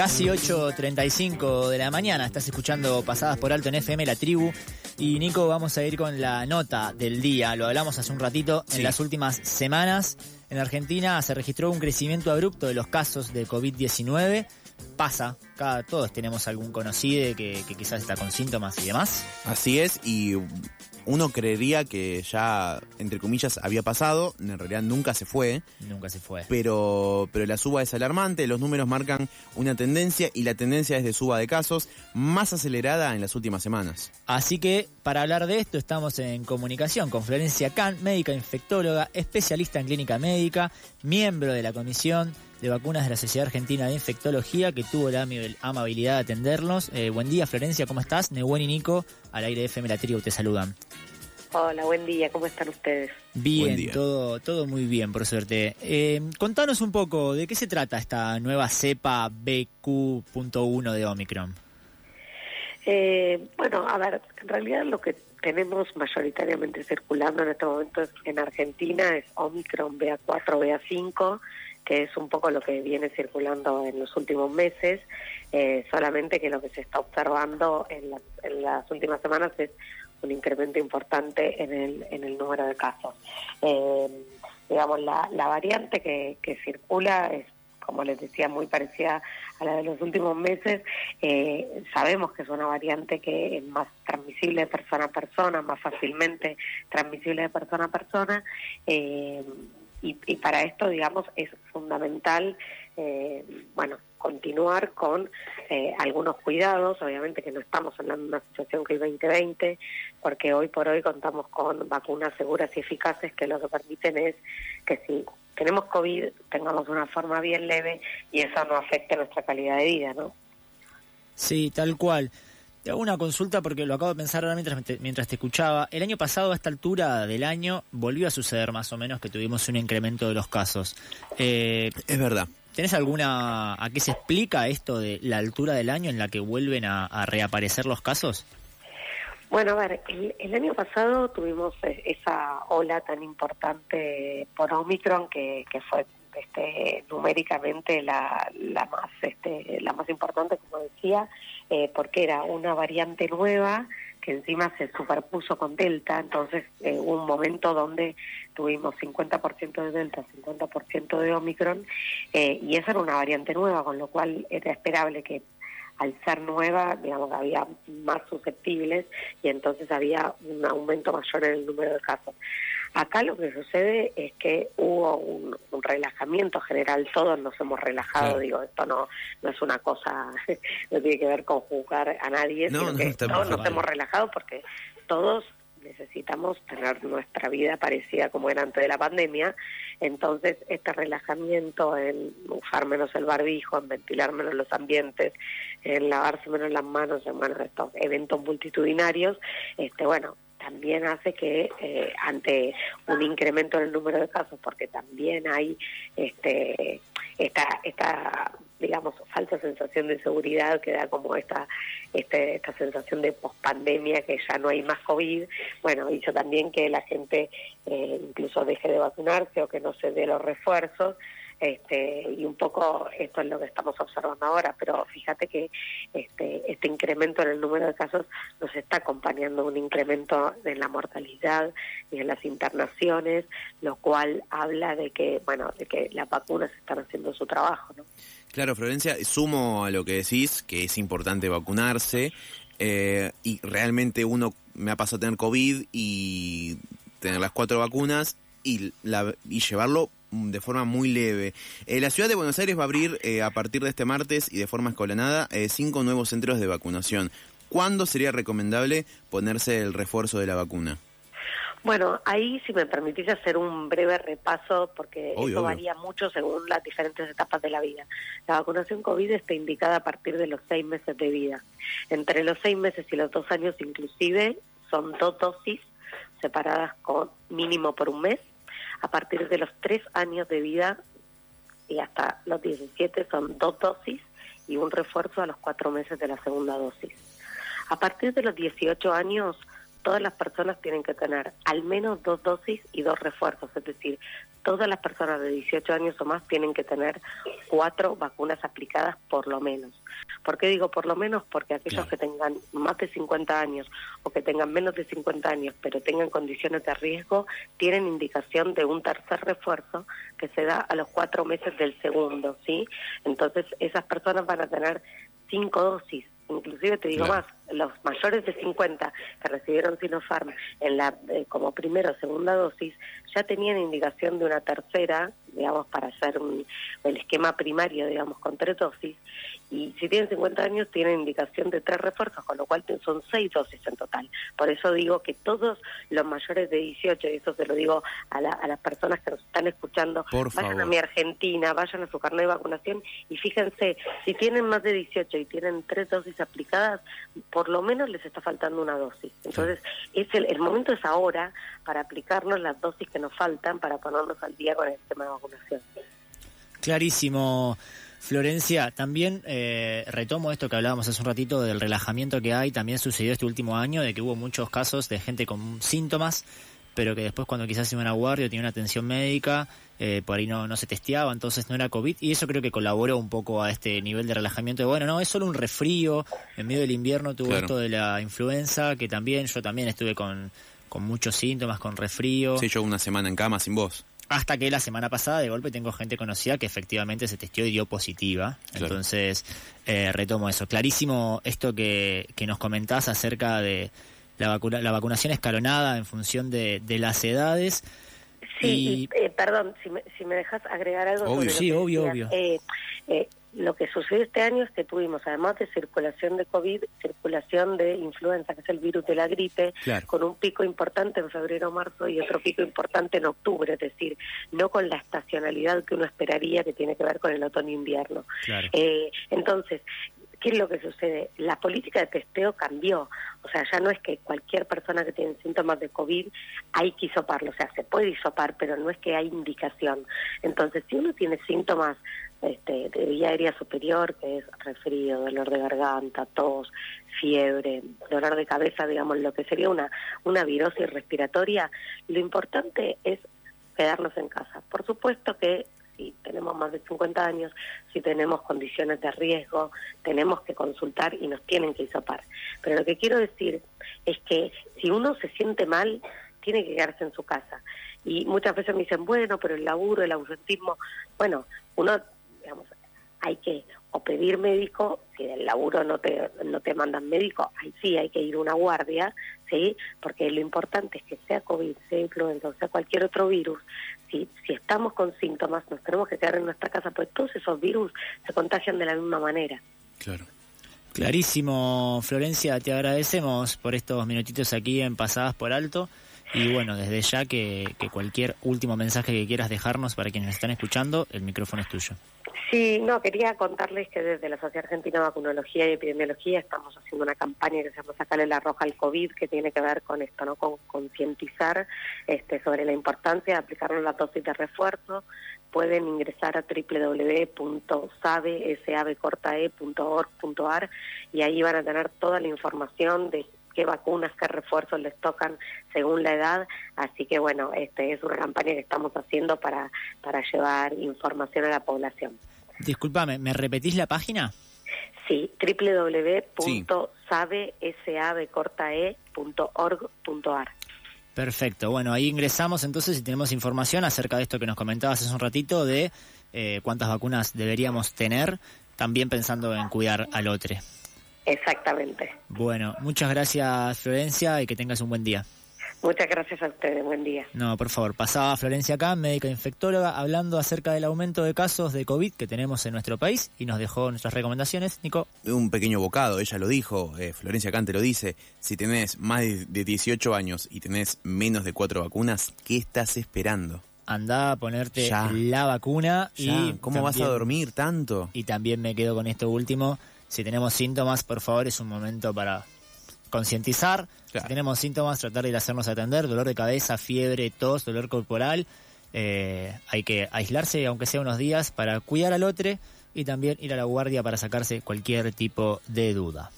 Casi 8.35 de la mañana, estás escuchando Pasadas por Alto en FM La Tribu. Y Nico, vamos a ir con la nota del día. Lo hablamos hace un ratito. En las últimas semanas, en Argentina se registró un crecimiento abrupto de los casos de COVID-19. Pasa, cada, todos tenemos algún conocido que, que quizás está con síntomas y demás. Así es, y uno creería que ya, entre comillas, había pasado, en realidad nunca se fue. Nunca se fue. Pero, pero la suba es alarmante, los números marcan una tendencia y la tendencia es de suba de casos más acelerada en las últimas semanas. Así que, para hablar de esto, estamos en comunicación con Florencia Kahn, médica infectóloga, especialista en clínica médica, miembro de la Comisión de Vacunas de la Sociedad Argentina de Infectología, que tuvo la amabilidad de atendernos. Eh, buen día, Florencia, ¿cómo estás? Nebuen y Nico, al aire de FM La Tribu, te saludan. Hola, buen día, ¿cómo están ustedes? Bien, todo, todo muy bien, por suerte. Eh, contanos un poco, ¿de qué se trata esta nueva cepa BQ.1 de Omicron? Eh, bueno, a ver, en realidad lo que tenemos mayoritariamente circulando en este momento en Argentina es Omicron BA4, BA5, que es un poco lo que viene circulando en los últimos meses, eh, solamente que lo que se está observando en, en las últimas semanas es un incremento importante en el, en el número de casos. Eh, digamos, la, la variante que, que circula es como les decía, muy parecida a la de los últimos meses. Eh, sabemos que es una variante que es más transmisible de persona a persona, más fácilmente transmisible de persona a persona. Eh, y, y, para esto, digamos, es fundamental, eh, bueno, continuar con eh, algunos cuidados, obviamente que no estamos en la misma situación que el 2020, porque hoy por hoy contamos con vacunas seguras y eficaces que lo que permiten es que si tenemos COVID tengamos una forma bien leve y eso no afecte nuestra calidad de vida, ¿no? Sí, tal cual. Te hago una consulta porque lo acabo de pensar ahora mientras, mientras te escuchaba. El año pasado, a esta altura del año, volvió a suceder más o menos que tuvimos un incremento de los casos. Eh, es verdad. ¿Tenés alguna... a qué se explica esto de la altura del año en la que vuelven a, reaparecer los casos? Bueno, a ver, el, el, año pasado tuvimos esa ola tan importante por Omicron que, que fue este, numéricamente la, la más este, la más importante, como decía, eh, porque era una variante nueva que encima se superpuso con Delta, entonces eh, hubo un momento donde tuvimos 50% de Delta, 50% de Omicron, eh, y esa era una variante nueva, con lo cual era esperable que al ser nueva, digamos, había más susceptibles y entonces había un aumento mayor en el número de casos. Acá lo que sucede es que hubo un, un relajamiento general, todos nos hemos relajado, sí. digo, esto no no es una cosa, no tiene que ver con juzgar a nadie, no, sino no, que todos nos hemos relajado porque todos necesitamos tener nuestra vida parecida como era antes de la pandemia, entonces este relajamiento en usar menos el barbijo, en ventilar menos los ambientes, en lavarse menos las manos, en bueno, estos eventos multitudinarios, este bueno, también hace que eh, ante un incremento en el número de casos, porque también hay este esta esta digamos falsa sensación de seguridad que da como esta este, esta sensación de pospandemia que ya no hay más covid. Bueno hizo también que la gente eh, incluso deje de vacunarse o que no se dé los refuerzos este, y un poco esto es lo que estamos observando ahora, pero fíjate que este, este incremento en el número de casos nos está acompañando un incremento en la mortalidad y en las internaciones, lo cual habla de que, bueno, de que las vacunas están haciendo su trabajo, ¿no? Claro, Florencia, sumo a lo que decís, que es importante vacunarse, eh, y realmente uno me ha pasado a tener COVID y tener las cuatro vacunas y, la, y llevarlo de forma muy leve. Eh, la ciudad de Buenos Aires va a abrir eh, a partir de este martes y de forma escalonada eh, cinco nuevos centros de vacunación. ¿Cuándo sería recomendable ponerse el refuerzo de la vacuna? Bueno, ahí si me permitís hacer un breve repaso, porque obvio. varía mucho según las diferentes etapas de la vida. La vacunación COVID está indicada a partir de los seis meses de vida. Entre los seis meses y los dos años inclusive son dos dosis separadas con mínimo por un mes. A partir de los tres años de vida y hasta los 17 son dos dosis y un refuerzo a los cuatro meses de la segunda dosis. A partir de los 18 años todas las personas tienen que tener al menos dos dosis y dos refuerzos, es decir, todas las personas de 18 años o más tienen que tener cuatro vacunas aplicadas por lo menos. ¿Por qué digo por lo menos? Porque aquellos que tengan más de 50 años o que tengan menos de 50 años pero tengan condiciones de riesgo, tienen indicación de un tercer refuerzo que se da a los cuatro meses del segundo, ¿sí? Entonces esas personas van a tener cinco dosis inclusive te digo más, los mayores de 50 que recibieron Sinopharm en la eh, como primera o segunda dosis ya tenían indicación de una tercera, digamos, para hacer un, el esquema primario, digamos, con tres dosis, y si tienen 50 años tienen indicación de tres refuerzos, con lo cual son seis dosis en total. Por eso digo que todos los mayores de 18, y eso se lo digo a, las personas que nos están escuchando, vayan a mi Argentina, vayan a su carnet de vacunación y fíjense, si tienen más de 18 y tienen tres dosis aplicadas, por lo menos les está faltando una dosis. Entonces, es el, el momento es ahora para aplicarnos las dosis que nos faltan para ponernos al día con el tema de vacunación. Clarísimo. Florencia, también eh, retomo esto que hablábamos hace un ratito del relajamiento que hay. También sucedió este último año de que hubo muchos casos de gente con síntomas, pero que después cuando quizás iban a guardia o tenía una atención médica, eh, por ahí no, no se testeaba, entonces no era COVID. Y eso creo que colaboró un poco a este nivel de relajamiento de, bueno, no, es solo un resfrío. En medio del invierno tuvo esto de la influenza, que también yo también estuve con, con muchos síntomas, con resfrío. Sí, yo una semana en cama sin voz. Hasta que la semana pasada de golpe tengo gente conocida que efectivamente se testió y dio positiva. Entonces, eh, retomo eso. Clarísimo esto que, que nos comentás acerca de la, vacuna, la vacunación escalonada en función de, las edades. Sí, eh, perdón, si me, si me dejas agregar algo. Obvio, sí, obvio, obvio. Eh, eh lo que sucedió este año es que tuvimos, además de circulación de COVID, circulación de influenza, que es el virus de la gripe, con un pico importante en febrero-marzo y otro pico importante en octubre, es decir, no con la estacionalidad que uno esperaría que tiene que ver con el otoño-invierno. Eh, entonces, ¿qué es lo que sucede? La política de testeo cambió. O sea, ya no es que cualquier persona que tiene síntomas de COVID hay que hisoparlo. O sea, se puede hisopar, pero no es que hay indicación. Entonces, si uno tiene síntomas este, de vía aérea superior, que es resfrío, dolor de garganta, tos, fiebre, dolor de cabeza, digamos, lo que sería una, una virosis respiratoria, lo importante es quedarnos en casa. Por supuesto que si tenemos más de 50 años, si tenemos condiciones de riesgo, tenemos que consultar y nos tienen que hisopar. Pero lo que quiero decir es que si uno se siente mal, tiene que quedarse en su casa. Y muchas veces me dicen, bueno, pero el laburo, el ausentismo, bueno, uno hay que o pedir médico, si del laburo no te, no te mandan médico, ahí sí hay que ir una guardia, ¿sí? Porque lo importante es que sea COVID, sea influenza o sea cualquier otro virus, si, si estamos con síntomas, nos tenemos que quedar en nuestra casa, porque todos esos virus se contagian de la misma manera. Claro. Clarísimo, Florencia, te agradecemos por estos minutitos aquí en Pasadas por Alto. Y bueno, desde ya que, que cualquier último mensaje que quieras dejarnos para quienes están escuchando, el micrófono es tuyo. Sí, no, quería contarles que desde la Sociedad Argentina de Vacunología y Epidemiología estamos haciendo una campaña que se llama Sacarle la roja al COVID, que tiene que ver con esto, ¿no? Con concientizar este, sobre la importancia de aplicar la dosis de refuerzo. Pueden ingresar a www.sabe.org.ar y ahí van a tener toda la información de qué vacunas, qué refuerzos les tocan según la edad. Así que bueno, este es una campaña que estamos haciendo para, para llevar información a la población. Disculpame, ¿me repetís la página? Sí, www.sabesabecortae.org.ar. Perfecto, bueno, ahí ingresamos entonces y tenemos información acerca de esto que nos comentabas hace un ratito de eh, cuántas vacunas deberíamos tener, también pensando en cuidar al otro. Exactamente. Bueno, muchas gracias Florencia y que tengas un buen día. Muchas gracias a ustedes, buen día. No, por favor, pasaba Florencia acá, médica infectóloga, hablando acerca del aumento de casos de COVID que tenemos en nuestro país y nos dejó nuestras recomendaciones. Nico. Un pequeño bocado, ella lo dijo, eh, Florencia Cante lo dice, si tenés más de 18 años y tenés menos de cuatro vacunas, ¿qué estás esperando? Anda a ponerte la vacuna y... ¿Cómo vas a dormir tanto? Y también me quedo con esto último, si tenemos síntomas, por favor, es un momento para concientizar. Si tenemos síntomas, tratar de ir a hacernos atender, dolor de cabeza, fiebre, tos, dolor corporal. Eh, hay que aislarse, aunque sea unos días, para cuidar al otro y también ir a la guardia para sacarse cualquier tipo de duda.